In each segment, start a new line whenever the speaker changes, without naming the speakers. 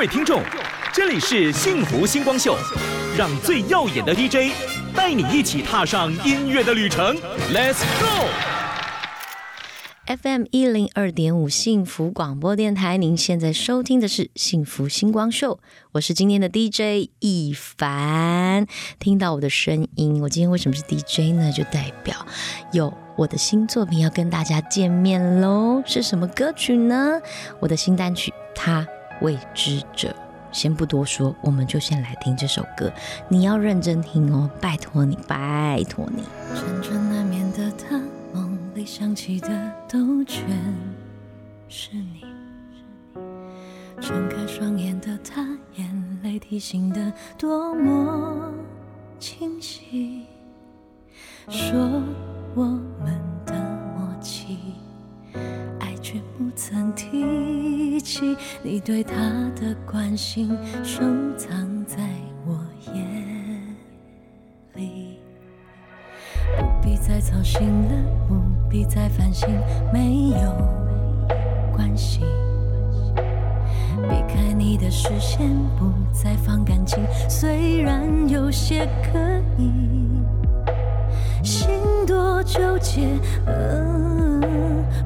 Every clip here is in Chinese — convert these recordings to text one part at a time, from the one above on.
位听众，这里是幸福星光秀，让最耀眼的 DJ 带你一起踏上音乐的旅程，Let's
go！FM 一零二点五幸福广播电台，您现在收听的是幸福星光秀，我是今天的 DJ 一凡。听到我的声音，我今天为什么是 DJ 呢？就代表有我的新作品要跟大家见面喽。是什么歌曲呢？我的新单曲《他未知者》。先不多说，我们就先来听这首歌。你要认真听哦，拜托你，拜托你。
辗转难眠的他，梦里想起的都全是你。睁开双眼的他，眼泪提醒的多么清晰。说我们曾提起。你对他的关心，收藏在我眼里。不必再操心了，不必再烦心，没有关系。避开你的视线，不再放感情，虽然有些刻意，多纠结，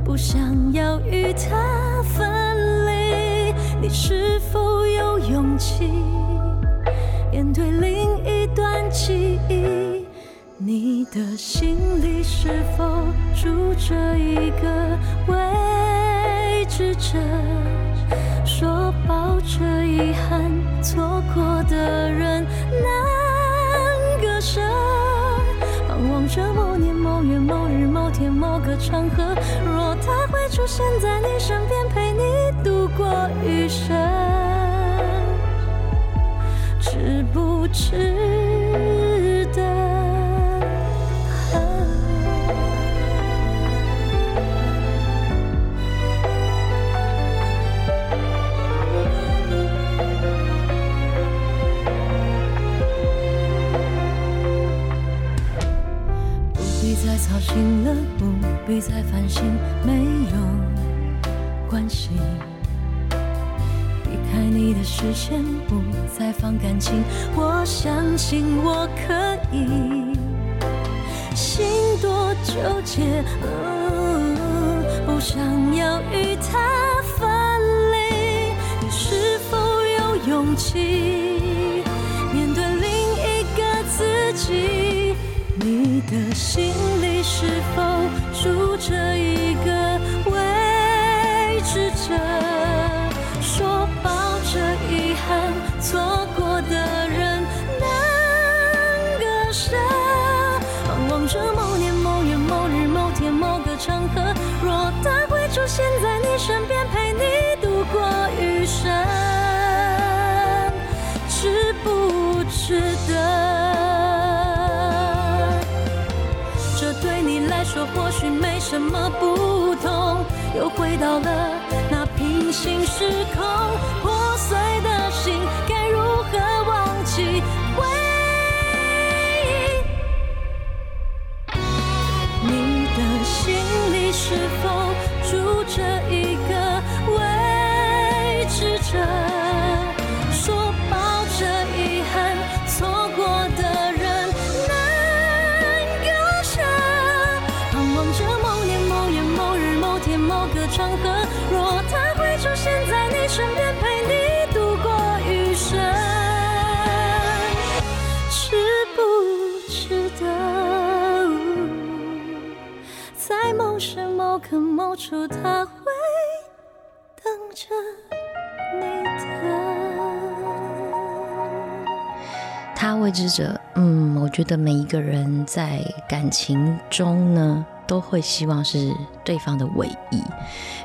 不想要与他分离。你是否有勇气面对另一段记忆？你的心里是否住着一个未知者？说抱着遗憾错过的人场合，若他会出现在你身边，陪你度过余生，值不值得？不必再操心了，不必再烦心，没有关系。避开你的视线，不再放感情，我相信我可以。心多纠结，不想要与他分离。你是否有勇气面对另一个自己？你的心里是否住着一个的
每一个人在感情中呢，都会希望是对方的唯一，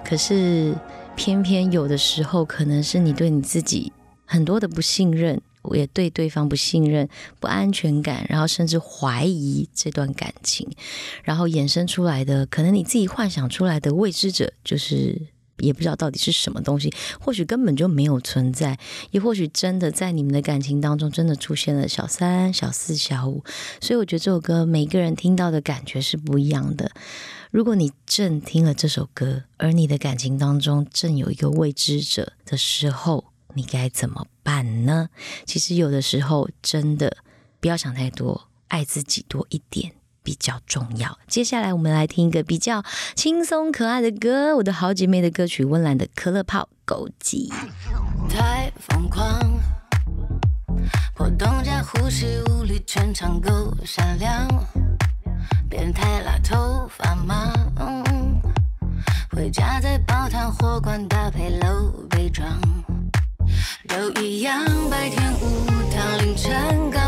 可是偏偏有的时候，可能是你对你自己很多的不信任，也对对方不信任、不安全感，然后甚至怀疑这段感情，然后衍生出来的，可能你自己幻想出来的未知者，就是也不知道到底是什么东西，或许根本就没有存在，也或许真的在你们的感情当中，真的出现了小三、小四、小五。所以我觉得这首歌每个人听到的感觉是不一样的。如果你正听了这首歌，而你的感情当中正有一个未知者的时候，你该怎么办呢？其实有的时候真的不要想太多，爱自己多一点比较重要。接下来我们来听一个比较轻松可爱的歌，我的好姐妹的歌曲《温岚的可乐泡枸杞》。
太疯狂，破洞加呼吸无力，全场够闪亮。变态辣头发吗？回家再煲汤火罐搭配露背装，都一样。白天无糖，凌晨高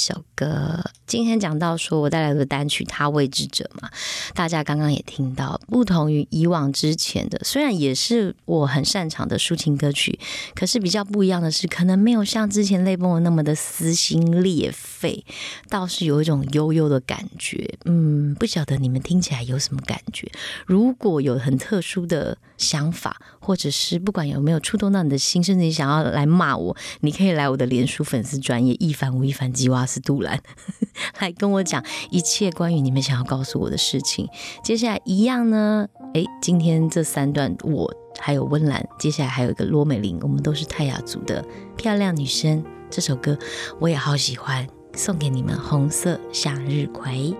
首歌。今天讲到说我带来的单曲《他未知者》嘛，大家刚刚也听到，不同于以往之前的，虽然也是我很擅长的抒情歌曲，可是比较不一样的是，可能没有像之前泪崩的那么的撕心裂肺，费倒是有一种悠悠的感觉。嗯，不晓得你们听起来有什么感觉？如果有很特殊的想法，或者是不管有没有触动到你的心，甚至你想要来骂我，你可以来我的脸书粉丝专业一凡吴一凡吉瓦斯杜兰，来跟我讲一切关于你们想要告诉我的事情。接下来一样呢，诶，今天这三段我还有温岚，接下来还有一个罗美玲，我们都是泰雅族的漂亮女生。这首歌我也好喜欢，送给你们红色向日葵。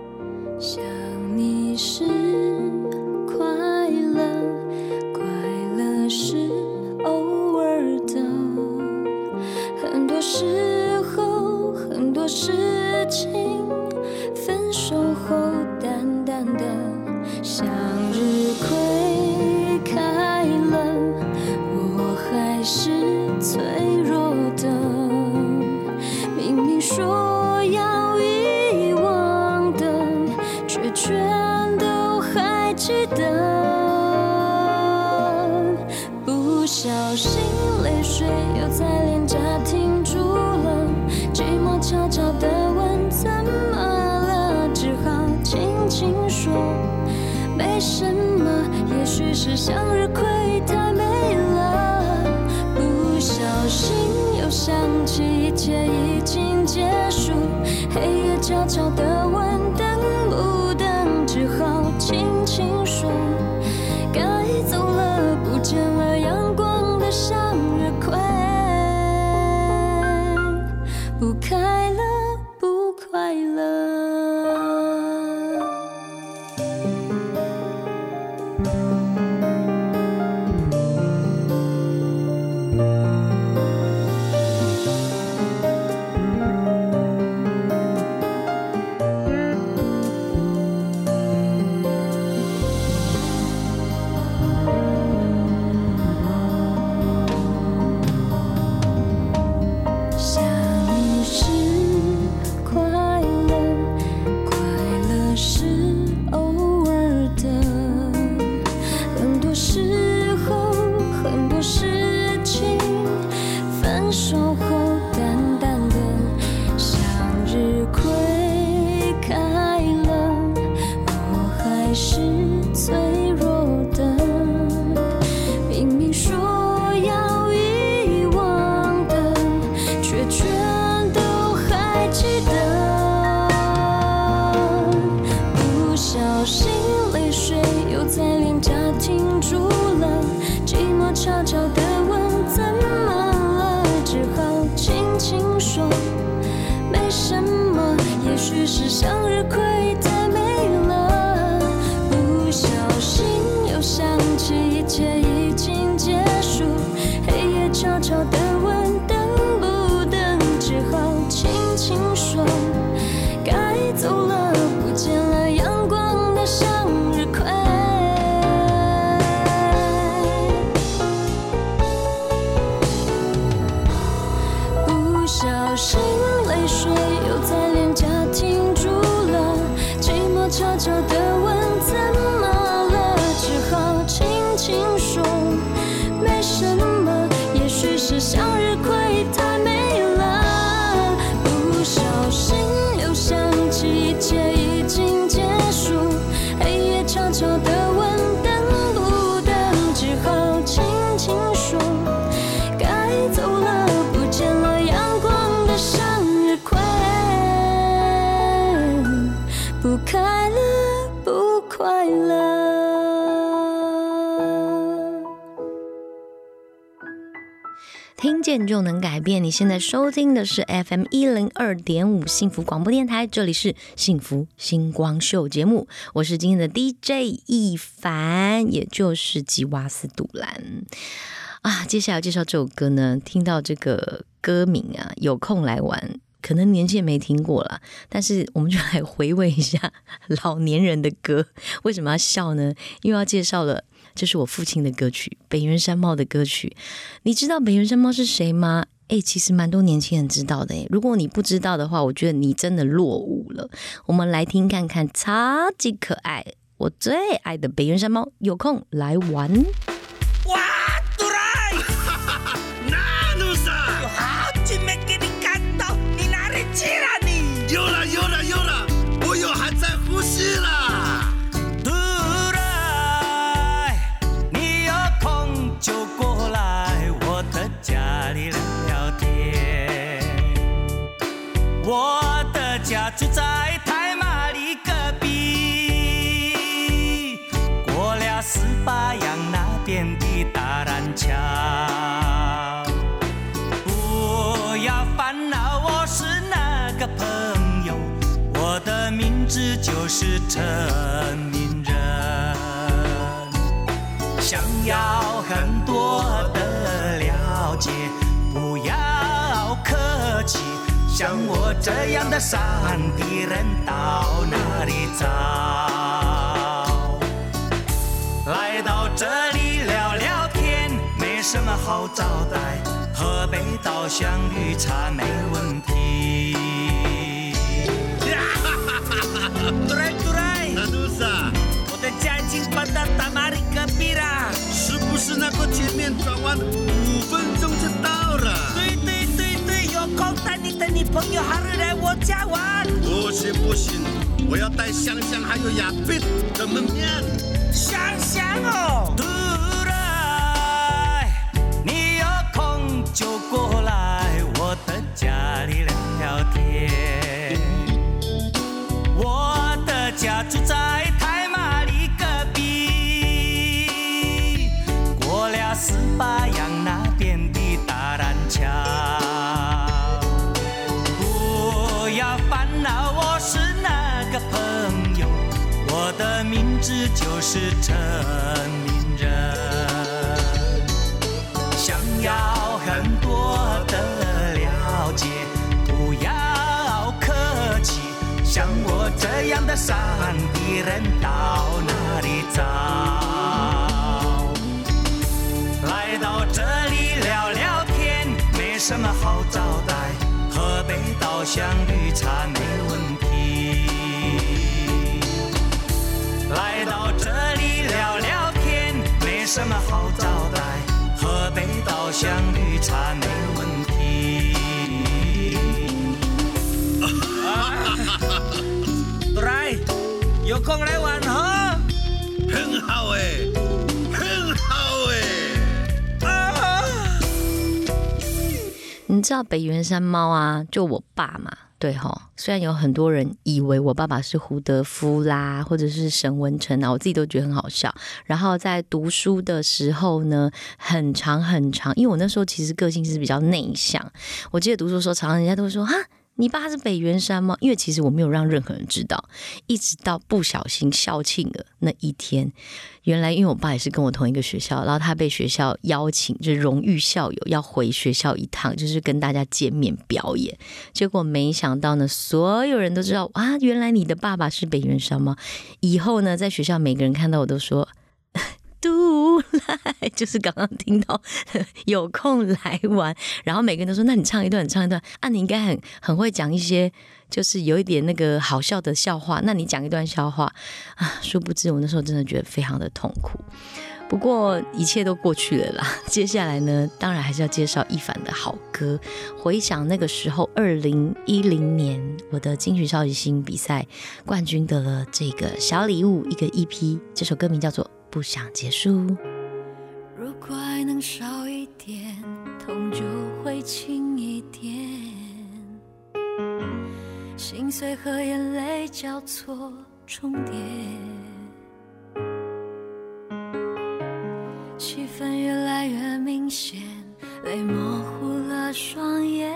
想你是
是向日
就能改变。你现在收听的是 FM 一零二点五幸福广播电台，这里是幸福星光秀节目，我是今天的 DJ 一凡，也就是吉瓦斯杜兰啊。接下来介绍这首歌呢，听到这个歌名啊，有空来玩。可能年轻人没听过了，但是我们就来回味一下老年人的歌。为什么要笑呢？因为要介绍了，这是我父亲的歌曲，北原山猫的歌曲。你知道北原山猫是谁吗？诶，其实蛮多年轻人知道的诶。如果你不知道的话，我觉得你真的落伍了。我们来听看看，超级可爱，我最爱的北原山猫，有空来玩。
我
的家住在太麻里隔壁过了十八阳那边的大南桥。不要烦恼，我是那个朋友，我的名字就是陈。这样的山地人到哪里找？来到这里聊聊天，没什么好招待，喝杯稻香绿茶没问题。我的家已经搬到大马里隔壁啦。
是不是那个前面转弯，五分钟就到了。
对对对带你的女朋友还是来我家玩。
不行不行，我要带香香还有亚飞怎么面。
香香哦，突然你有空就过来我的家里聊是陈明人。想要很多的了解，不要客气，像我这样的山地人什么好招待，喝杯稻香绿茶没问题。来，有空来玩哈。
很好哎，很好哎。
啊！
你知道北原山猫啊，就我爸嘛，对吼。虽然有很多人以为我爸爸是胡德夫啦，或者是沈文成啊，我自己都觉得很好笑。然后在读书的时候呢，很长很长，因为我那时候其实个性是比较内向。我记得读书的时候，常常人家都会说哈。你爸是北原山吗？因为其实我没有让任何人知道，一直到不小心校庆了那一天，原来因为我爸也是跟我同一个学校，然后他被学校邀请，就是荣誉校友要回学校一趟，就是跟大家见面表演。结果没想到呢，所有人都知道啊，原来你的爸爸是北原山吗？以后呢，在学校每个人看到我都说。都来，就是刚刚听到 有空来玩，然后每个人都说：“那你唱一段，你唱一段啊！你应该很很会讲一些，就是有一点那个好笑的笑话。那你讲一段笑话啊！”殊不知我那时候真的觉得非常的痛苦。不过一切都过去了啦。接下来呢，当然还是要介绍一凡的好歌。回想那个时候，二零一零年我的金曲超级星比赛冠军得了这个小礼物，一个 EP。这首歌名叫做。不想结束。
如果爱能少一点，痛就会轻一点。心碎和眼泪交错重叠，气氛越来越明显，泪模糊了双眼。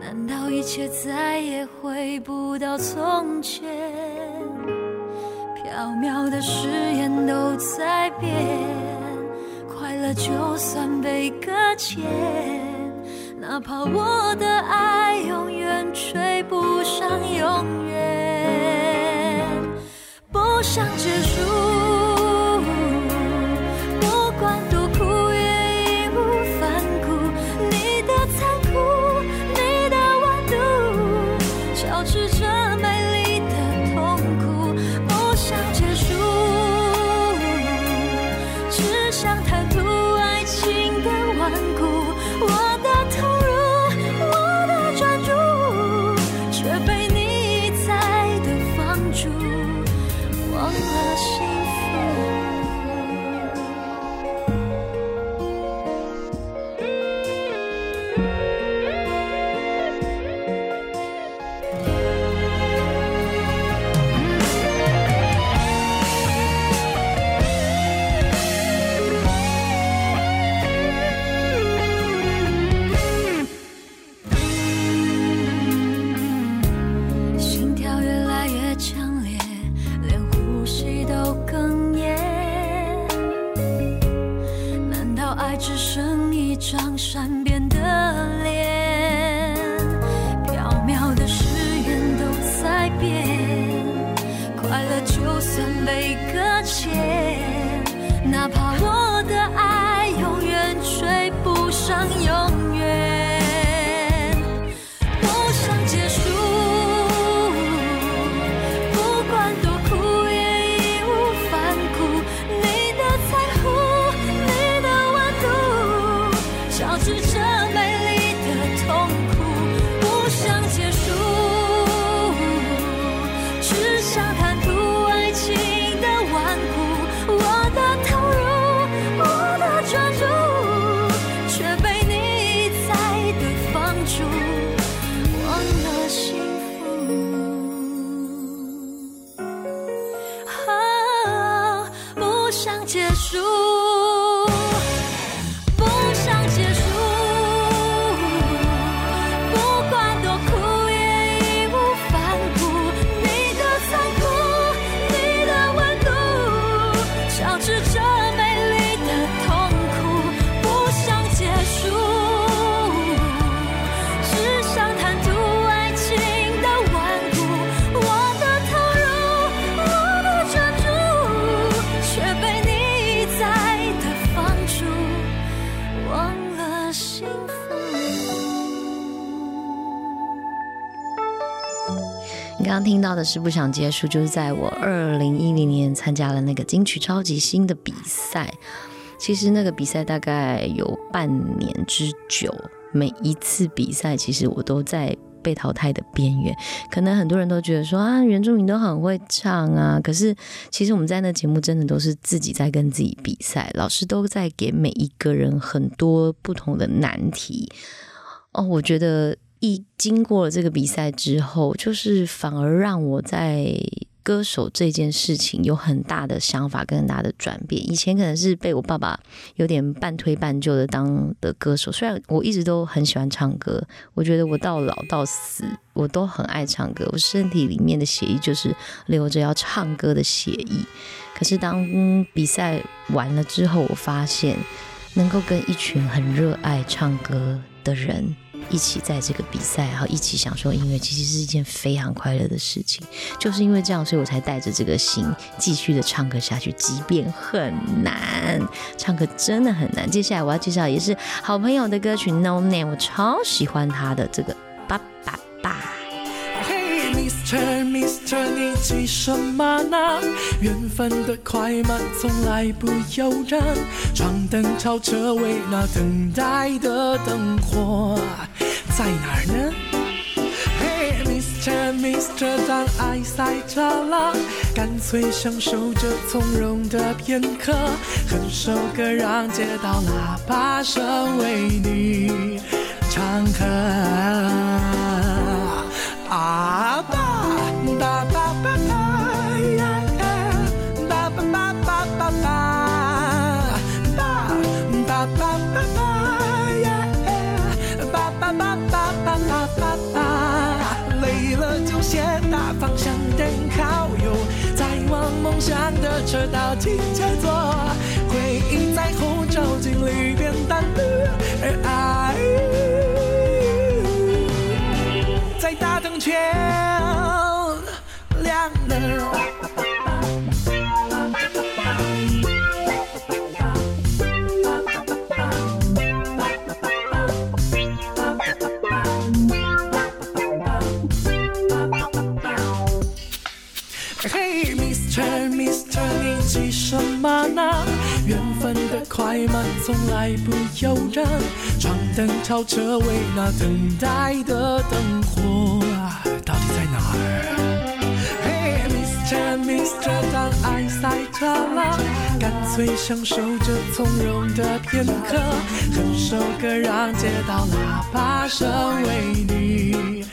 难道一切再也回不到从前？飘渺的誓言都在变，快乐就算被搁浅，哪怕我的爱永远追不上永远，不想结束。的
是《不想结束》，就是在我二零一零年参加了那个金曲超级星的比赛。其实那个比赛大概有半年之久，每一次比赛其实我都在被淘汰的边缘。可能很多人都觉得说啊，原住民都很会唱啊，可是其实我们在那节目真的都是自己在跟自己比赛，老师都在给每一个人很多不同的难题。哦，我觉得一经过了这个比赛之后，就是反而让我在歌手这件事情有很大的想法跟很大的转变。以前可能是被我爸爸有点半推半就的当的歌手，虽然我一直都很喜欢唱歌，我觉得我到老到死我都很爱唱歌，我身体里面的血液就是流着要唱歌的血液。可是当比赛完了之后，我发现能够跟一群很热爱唱歌的人一起在这个比赛，然后一起享受音乐，其实是一件非常快乐的事情。就是因为这样，所以我才带着这个心继续的唱歌下去，即便很难，唱歌真的很难。接下来我要介绍也是好朋友的歌曲《No Name》，我超喜欢他的这个爸爸爸。
，Mr. Mr，你急什么呢？缘分的快慢从来不由人。闯灯超车位那等待的灯火在哪儿呢？？Hey Mr. Mr，当爱塞着了，干脆享受这从容的片刻，哼首歌让街道喇叭声为你唱和。啊爸，爸爸爸爸呀，爸爸爸爸爸爸，爸，爸爸爸爸呀，吧吧吧吧吧吧吧吧。累了就先打方向灯靠右，再往梦想的车道进前坐，回忆在后照镜里变淡了，而爱。亮了。嘿，Mr. Mr，你急什么呢？缘分的快慢从来不由人。闯灯超车为那等待的灯火？嘿，Mr. Mr，当爱塞着了，干脆享受这从容的片刻，哼首歌让街道喇叭声为你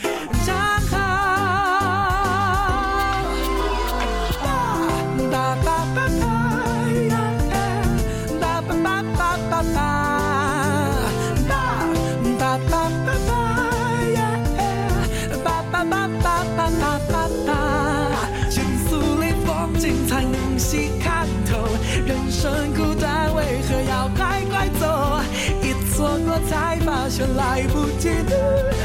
来不及的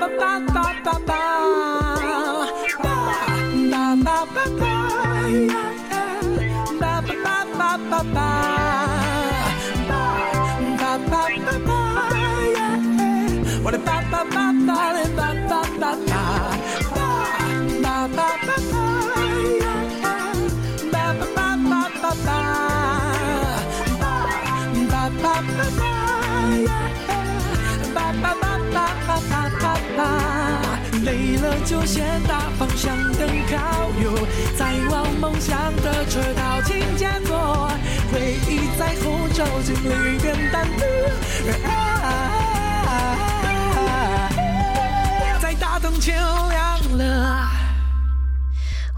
ba What ba ba ba 累了就先打方向灯靠右，再往梦想的车道请加坐，回忆在后照镜里变淡了，在大灯前亮了。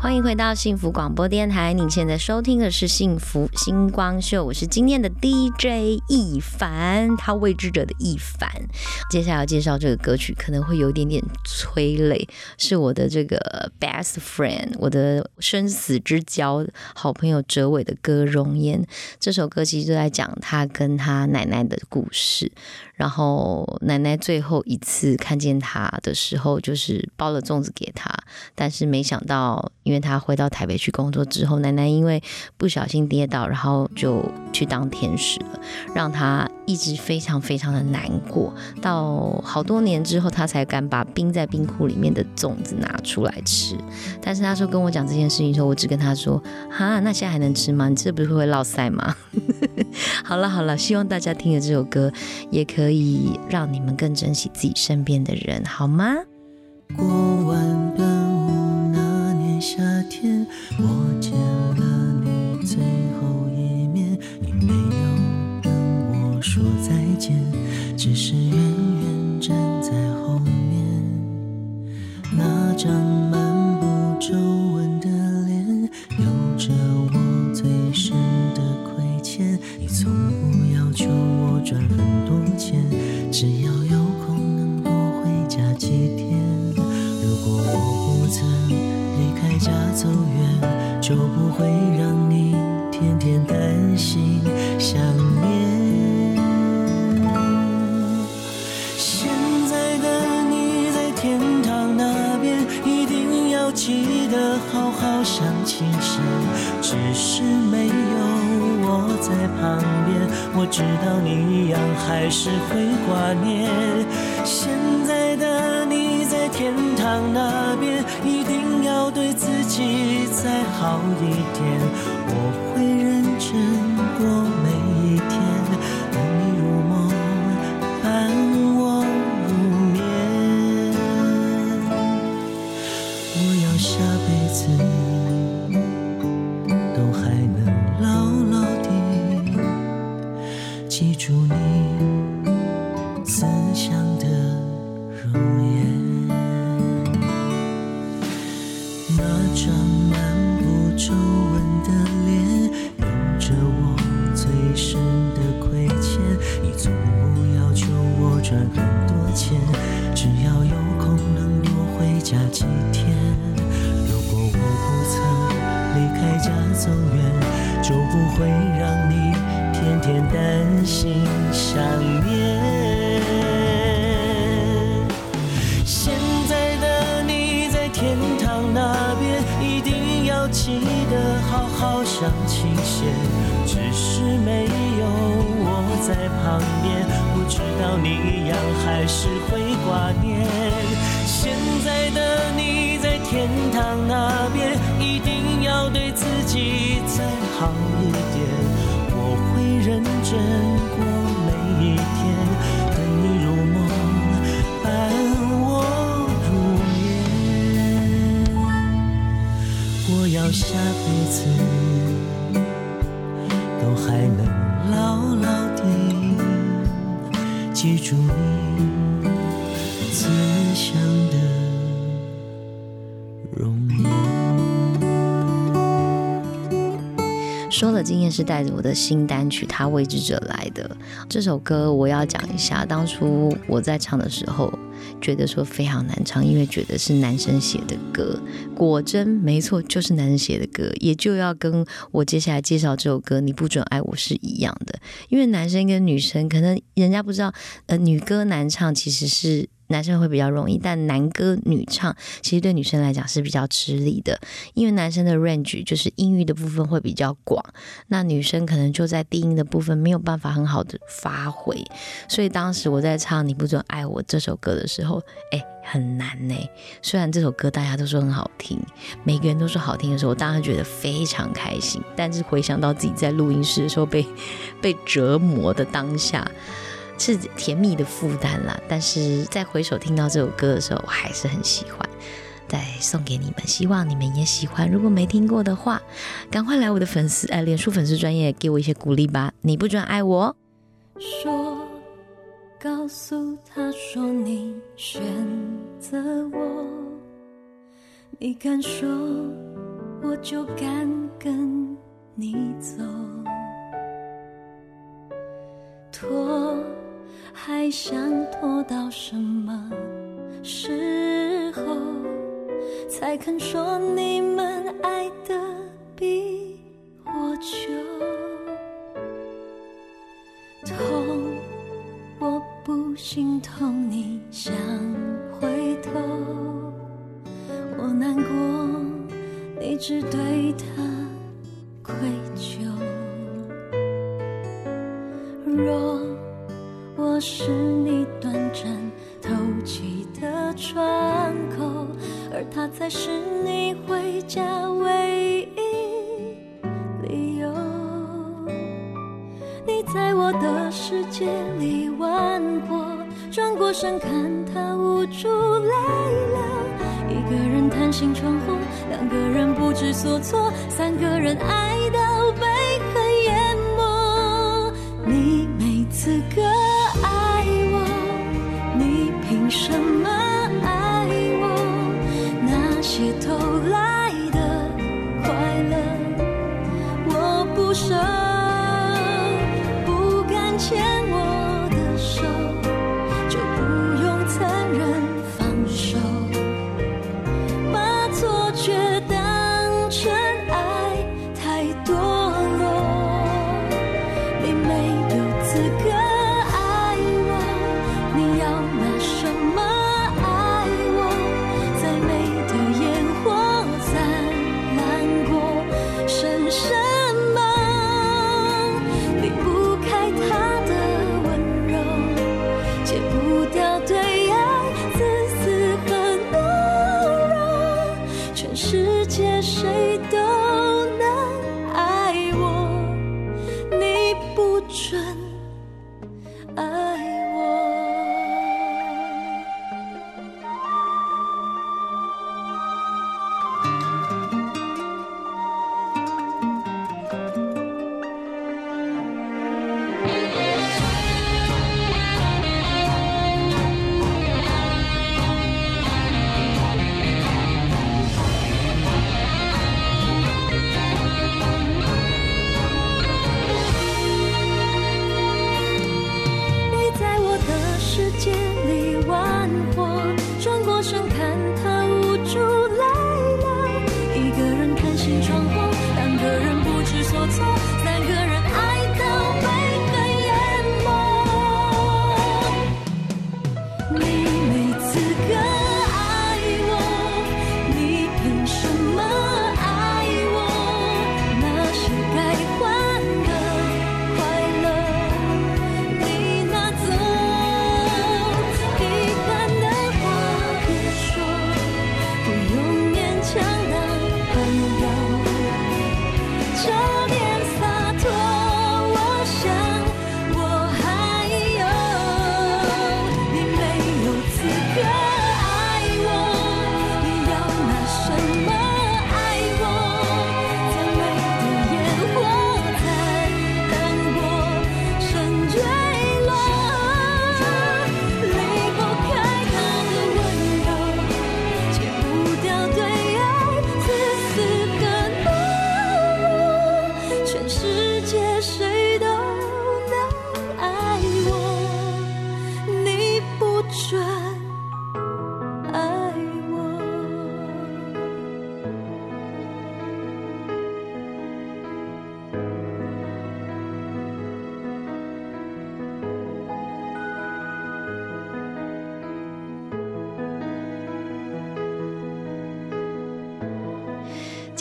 欢迎回到幸福广播电台，您现在收听的是幸福星光秀，我是今天的 DJ 易凡，他未知者的易凡。接下来要介绍这个歌曲，可能会有一点点催泪，是我的这个 best friend，我的生死之交好朋友哲伟的歌《容颜》。这首歌其实就在讲他跟他奶奶的故事。然后奶奶最后一次看见他的时候，就是包了粽子给他，但是没想到，因为他回到台北去工作之后，奶奶因为不小心跌倒，然后就去当天使了，让他一直非常非常的难过。到好多年之后，他才敢把冰在冰库里面的粽子拿出来吃。但是他说跟我讲这件事情的时候，我只跟他说：“哈，那现在还能吃吗？你这不是会落腮吗？” 好了好了，希望大家听了这首歌也可以可以让你们更珍惜自己身边的人，好吗？
过完端午那年夏天，我远，就不会让你天天担心想念。现在的你在天堂那边，一定要记得好好想清闲。只是没有我在旁边，不知道你一样还是会挂念。现在的你在天堂那边，一定要对自己再好一点。我会认真过每一天，等你入梦，伴我入眠。我要下辈子都还能牢牢地记住你
说了，今天是带着我的新单曲《他未知者》来的。这首歌我要讲一下，当初我在唱的时候，觉得说非常难唱，因为觉得是男生写的歌。果真没错，就是男生写的歌，也就要跟我接下来介绍这首歌《你不准爱我》是一样的。因为男生跟女生可能人家不知道，呃，女歌男唱其实是。男生会比较容易，但男歌女唱其实对女生来讲是比较吃力的，因为男生的 range 就是音域的部分会比较广，那女生可能就在低音的部分没有办法很好的发挥，所以当时我在唱《你不准爱我》这首歌的时候，哎，很难呢。虽然这首歌大家都说很好听，每个人都说好听的时候，我当然觉得非常开心，但是回想到自己在录音室的时候被被折磨的当下。是甜蜜的负担啦，但是在回首听到这首歌的时候，我还是很喜欢，再送给你们，希望你们也喜欢。如果没听过的话，赶快来我的粉丝哎，脸书粉丝专业给我一些鼓励吧。你不准爱我，
说，告诉他说你选择我，你敢说，我就敢跟你走，拖。还想拖到什么时候才肯说你们爱的比我久？痛，我不心痛，你想回头，我难过，你只对他愧疚。若。我是你短暂透气的窗口，而他才是你回家唯一理由。你在我的世界里玩过，转过身看他无助泪流。一个人贪心闯祸，两个人不知所措，三个人爱到被恨淹没。你没资格。怎么爱我？那些偷来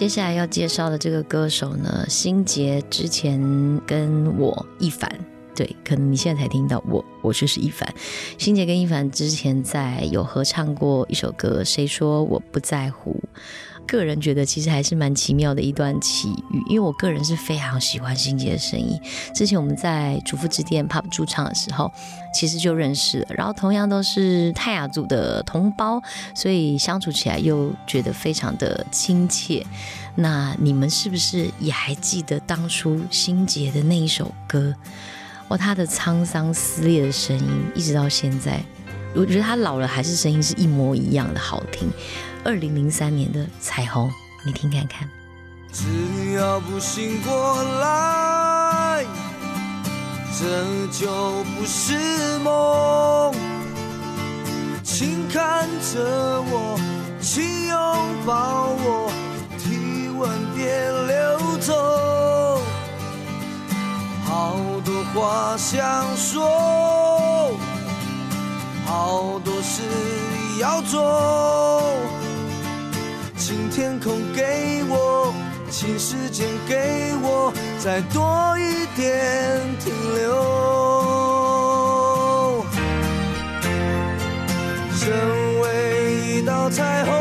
接下来要介绍的这个歌手呢，心杰之前跟我一凡，对，可能你现在才听到我，我就是一凡。心杰跟一凡之前在有合唱过一首歌，谁说我不在乎？个人觉得其实还是蛮奇妙的一段奇遇，因为我个人是非常喜欢心杰的声音。之前我们在主妇之店 pub 驻唱的时候，其实就认识了。然后同样都是泰雅族的同胞，所以相处起来又觉得非常的亲切。那你们是不是也还记得当初心杰的那一首歌？哇，他的沧桑撕裂的声音，一直到现在，我觉得他老了还是声音是一模一样的好听。二零零三年的彩虹，你听看看。
只要不醒过来，这就不是梦。请看着我，请拥抱我，体温别流走。好多话想说，好多事要做。请天空给我，请时间给我，再多一点停留。身为一道彩虹，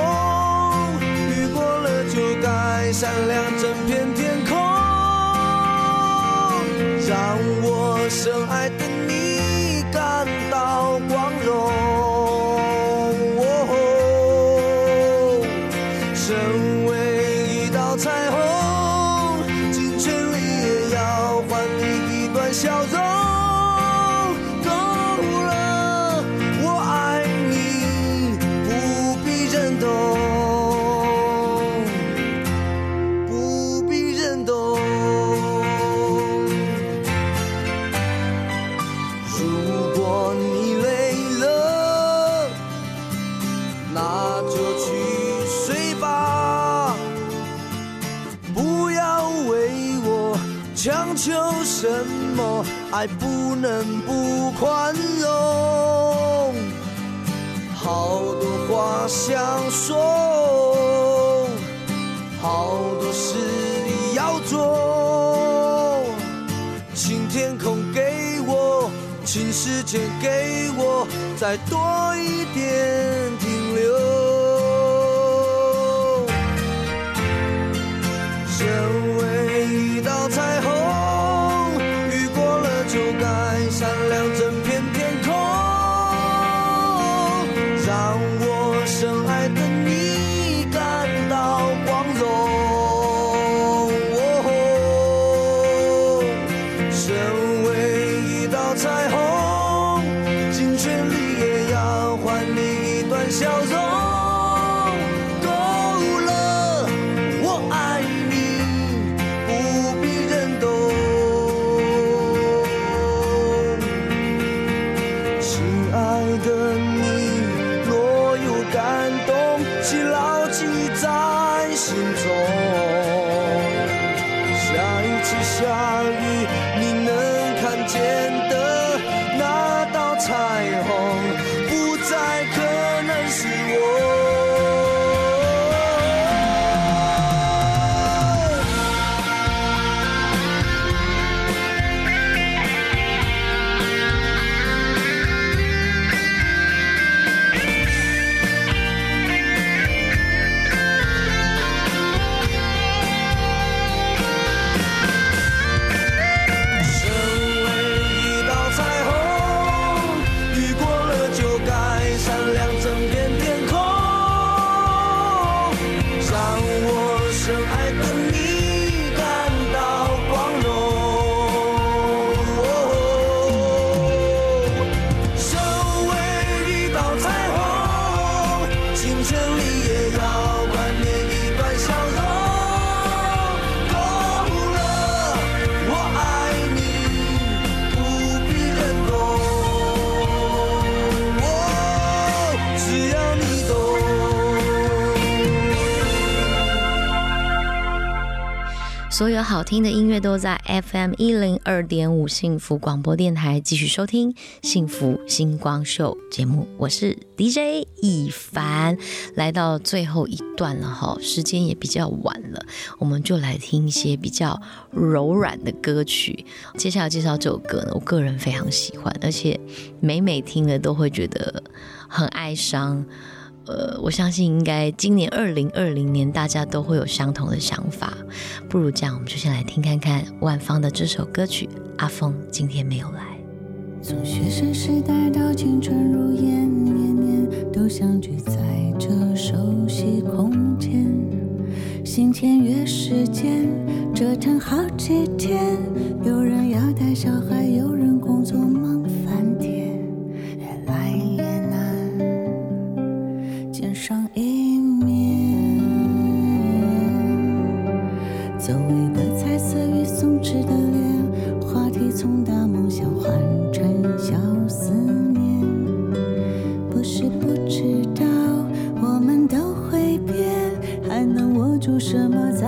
雨过了就该闪亮整片天空，让我深爱宽容，好多话想说，好多事要做，请天空给我，请时间给我，再多一点。
所有好听的音乐都在 FM 一零二点五幸福广播电台，继续收听《幸福星光秀》节目，我是 DJ 一凡，来到最后一段了哈，时间也比较晚了，我们就来听一些比较柔软的歌曲。接下来介绍这首歌呢，我个人非常喜欢，而且每每听了都会觉得很哀伤。呃，我相信应该今年二零二零年大家都会有相同的想法。不如这样，我们就先来听看看万芳的这首歌曲《阿峰今天没有来》。
从学生时代到青春如烟，年年都相聚在这熟悉空间。新签约时间，折腾好几天。有人要带小孩，有人工作忙时的脸，话题从大梦想换成小思念。不是不知道我们都会变，还能握住什么在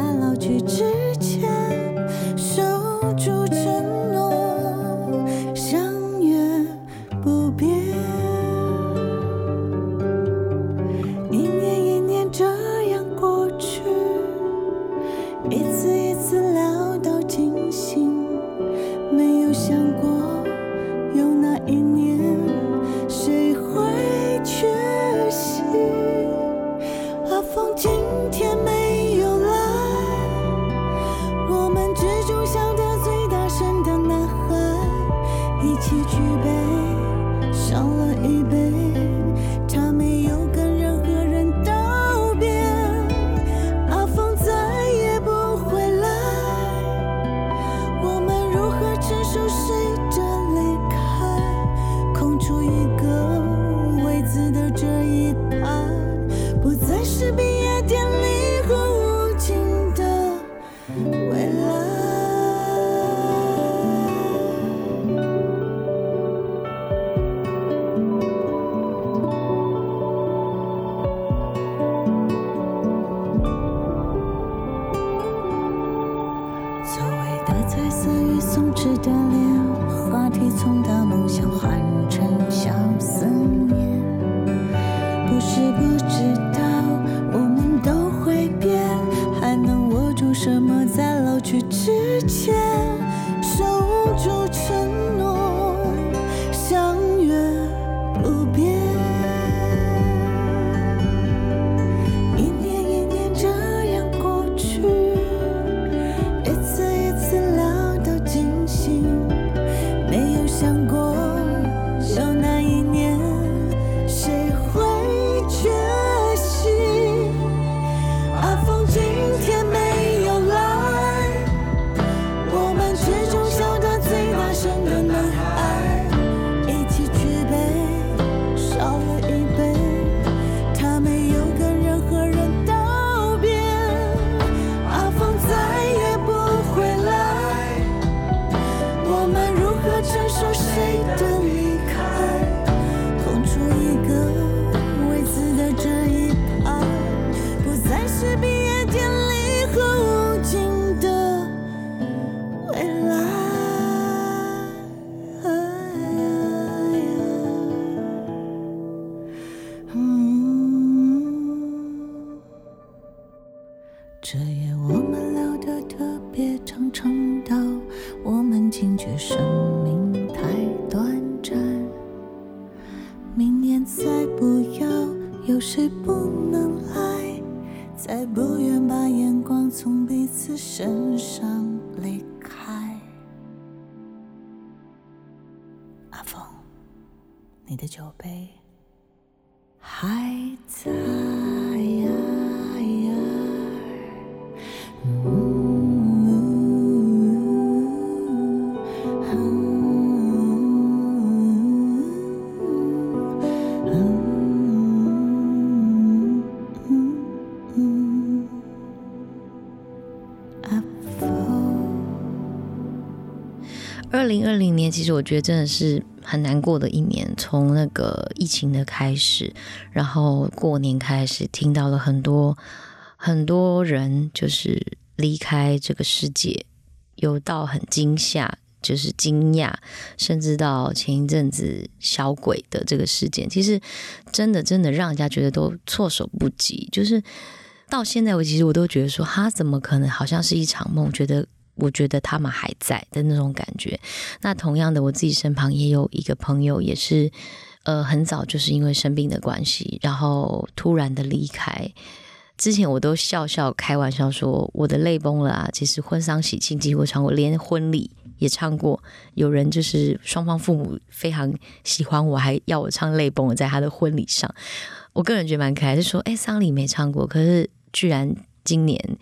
零二零年，其实我觉得真的是很难过的一年。从那个疫情的开始，然后过年开始，听到了很多很多人就是离开这个世界，有到很惊吓，就是惊讶，甚至到前一阵子小鬼的这个事件，其实真的真的让人家觉得都措手不及。就是到现在，我其实我都觉得说，哈，怎么可能？好像是一场梦，觉得我觉得他们还在的那种感觉。那同样的，我自己身旁也有一个朋友，也是呃很早就是因为生病的关系，然后突然的离开。之前我都笑笑开玩笑说我的泪崩了啊！其实婚丧喜庆几乎唱过，连婚礼也唱过。有人就是双方父母非常喜欢我，还要我唱泪崩了，在他的婚礼上。我个人觉得蛮可爱，就说哎，丧礼没唱过，可是居然今年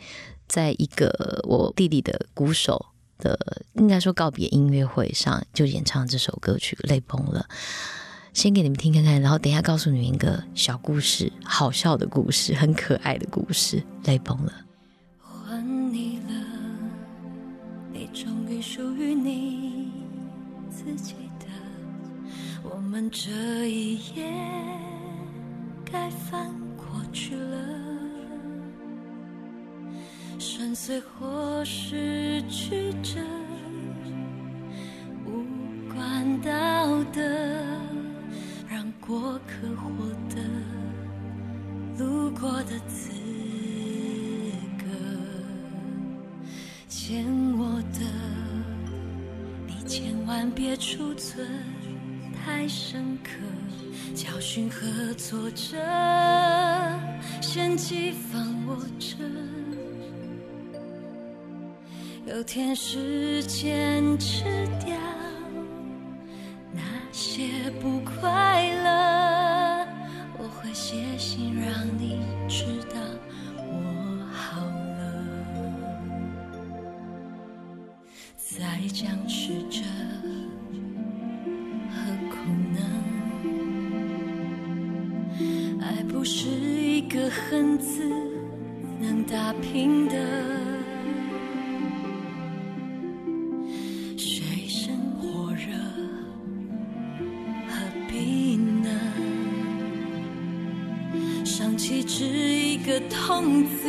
在一个我弟弟的鼓手的应该说告别音乐会上，就演唱这首歌曲，泪崩了。先给你们听看看，然后等一下告诉你们一个小故事，好笑的故事，很可爱的故事，泪崩了。
还你了，你终于属于你自己的，我们这一页该翻过去了，深邃或失去着无关道德。让过客获得路过的资格，欠我的你千万别储存太深刻，教训和挫折嫌弃放我这，有天时间吃掉那。些不快乐，我会写信让你知道我好了。再僵持着，何苦呢？爱不是一个恨字能打平的。痛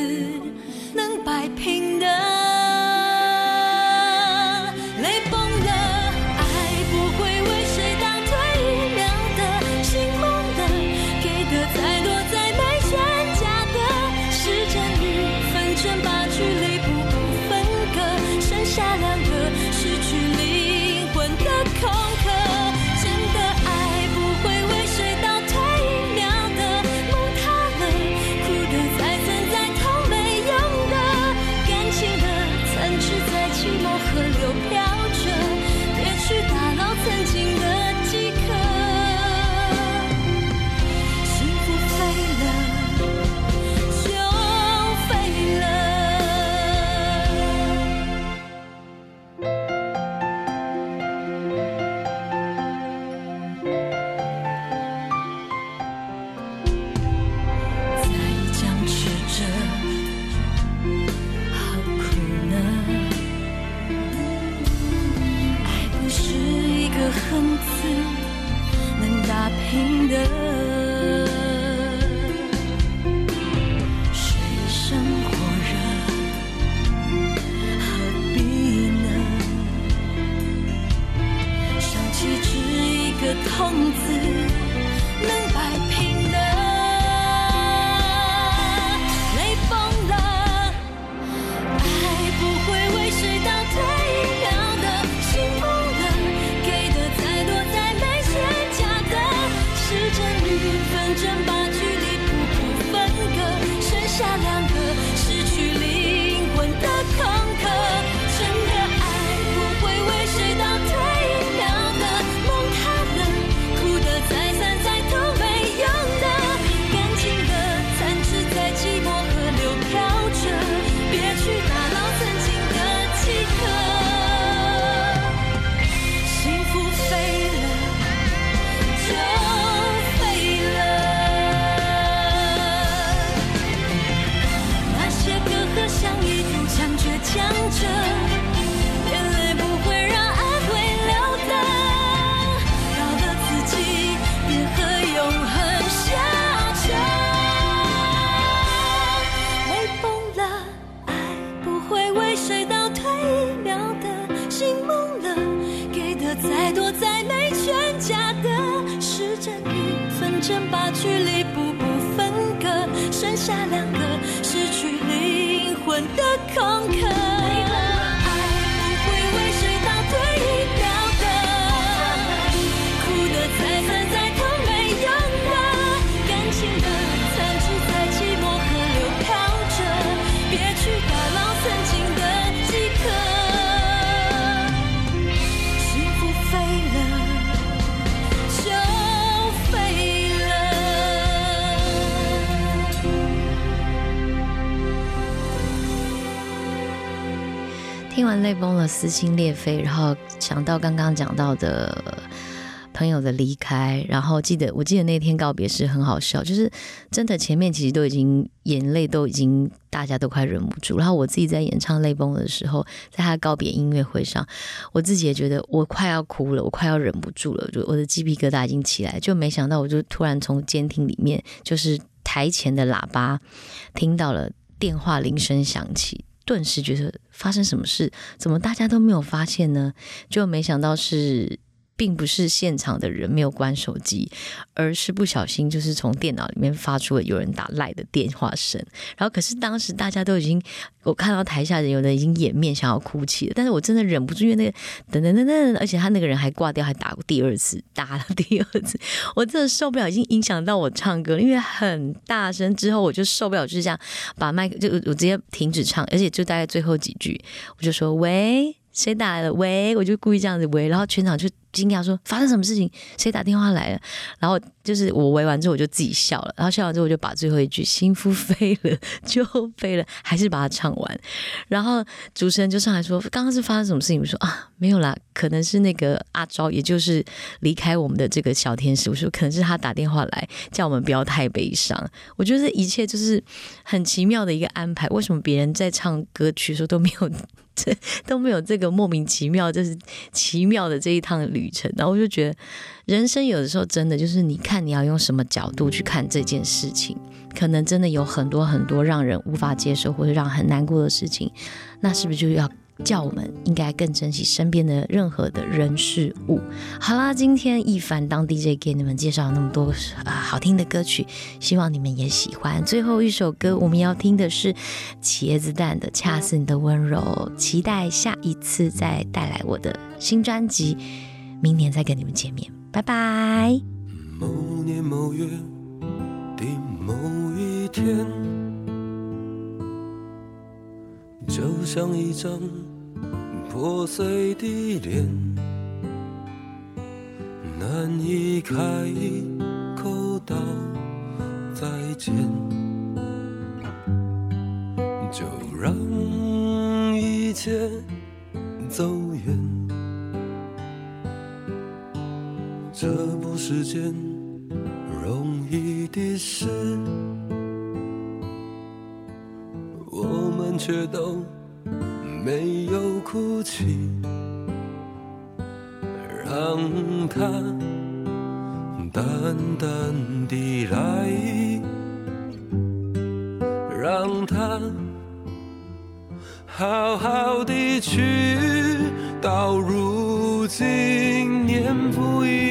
泪崩了，撕心裂肺，然后想到刚刚讲到的朋友的离开，然后记得我记得那天告别是很好笑，就是真的前面其实都已经眼泪都已经大家都快忍不住，然后我自己在演唱泪崩的时候，在他告别音乐会上，我自己也觉得我快要哭了，我快要忍不住了，就我的鸡皮疙瘩已经起来，就没想到我就突然从监听里面就是台前的喇叭听到了电话铃声响起。顿时觉得发生什么事，怎么大家都没有发现呢？就没想到是，并不是现场的人没有关手机，而是不小心就是从电脑里面发出了有人打赖的电话声。然后可是当时大家都已经，我看到台下人有的已经掩面想要哭泣了，但是我真的忍不住，因为那个等等等等，而且他那个人还挂掉，还打过第二次，打了第二次，我真的受不了，已经影响到我唱歌，因为很大声。之后我就受不了，就是这样把麦克就我直接停止唱，而且就大概最后几句，我就说喂。谁打来了？喂，我就故意这样子喂，然后全场就惊讶说发生什么事情？谁打电话来了？然后就是我围完之后我就自己笑了，然后笑完之后我就把最后一句“幸福飞了 就飞了”还是把它唱完。然后主持人就上来说：“刚刚是发生什么事情？”我说：“啊，没有啦，可能是那个阿昭，也就是离开我们的这个小天使。”我说：“可能是他打电话来叫我们不要太悲伤。”我觉得这一切就是很奇妙的一个安排。为什么别人在唱歌曲的时候都没有？这 都没有这个莫名其妙，就是奇妙的这一趟旅程。然后我就觉得，人生有的时候真的就是，你看你要用什么角度去看这件事情，可能真的有很多很多让人无法接受或者让很难过的事情，那是不是就要？叫我们应该更珍惜身边的任何的人事物。好啦，今天一凡当 DJ 给你们介绍那么多啊好听的歌曲，希望你们也喜欢。最后一首歌我们要听的是茄子蛋的《恰似你的温柔》，期待下一次再带来我的新专辑，明年再跟你们见面，拜拜。
某年某月的某一天，就像一张破碎的脸，难以开口道再见，就让一切走远。这不是件容易的事，我们却都没有哭泣，让它淡淡地来，让它好好的去，到如今年复一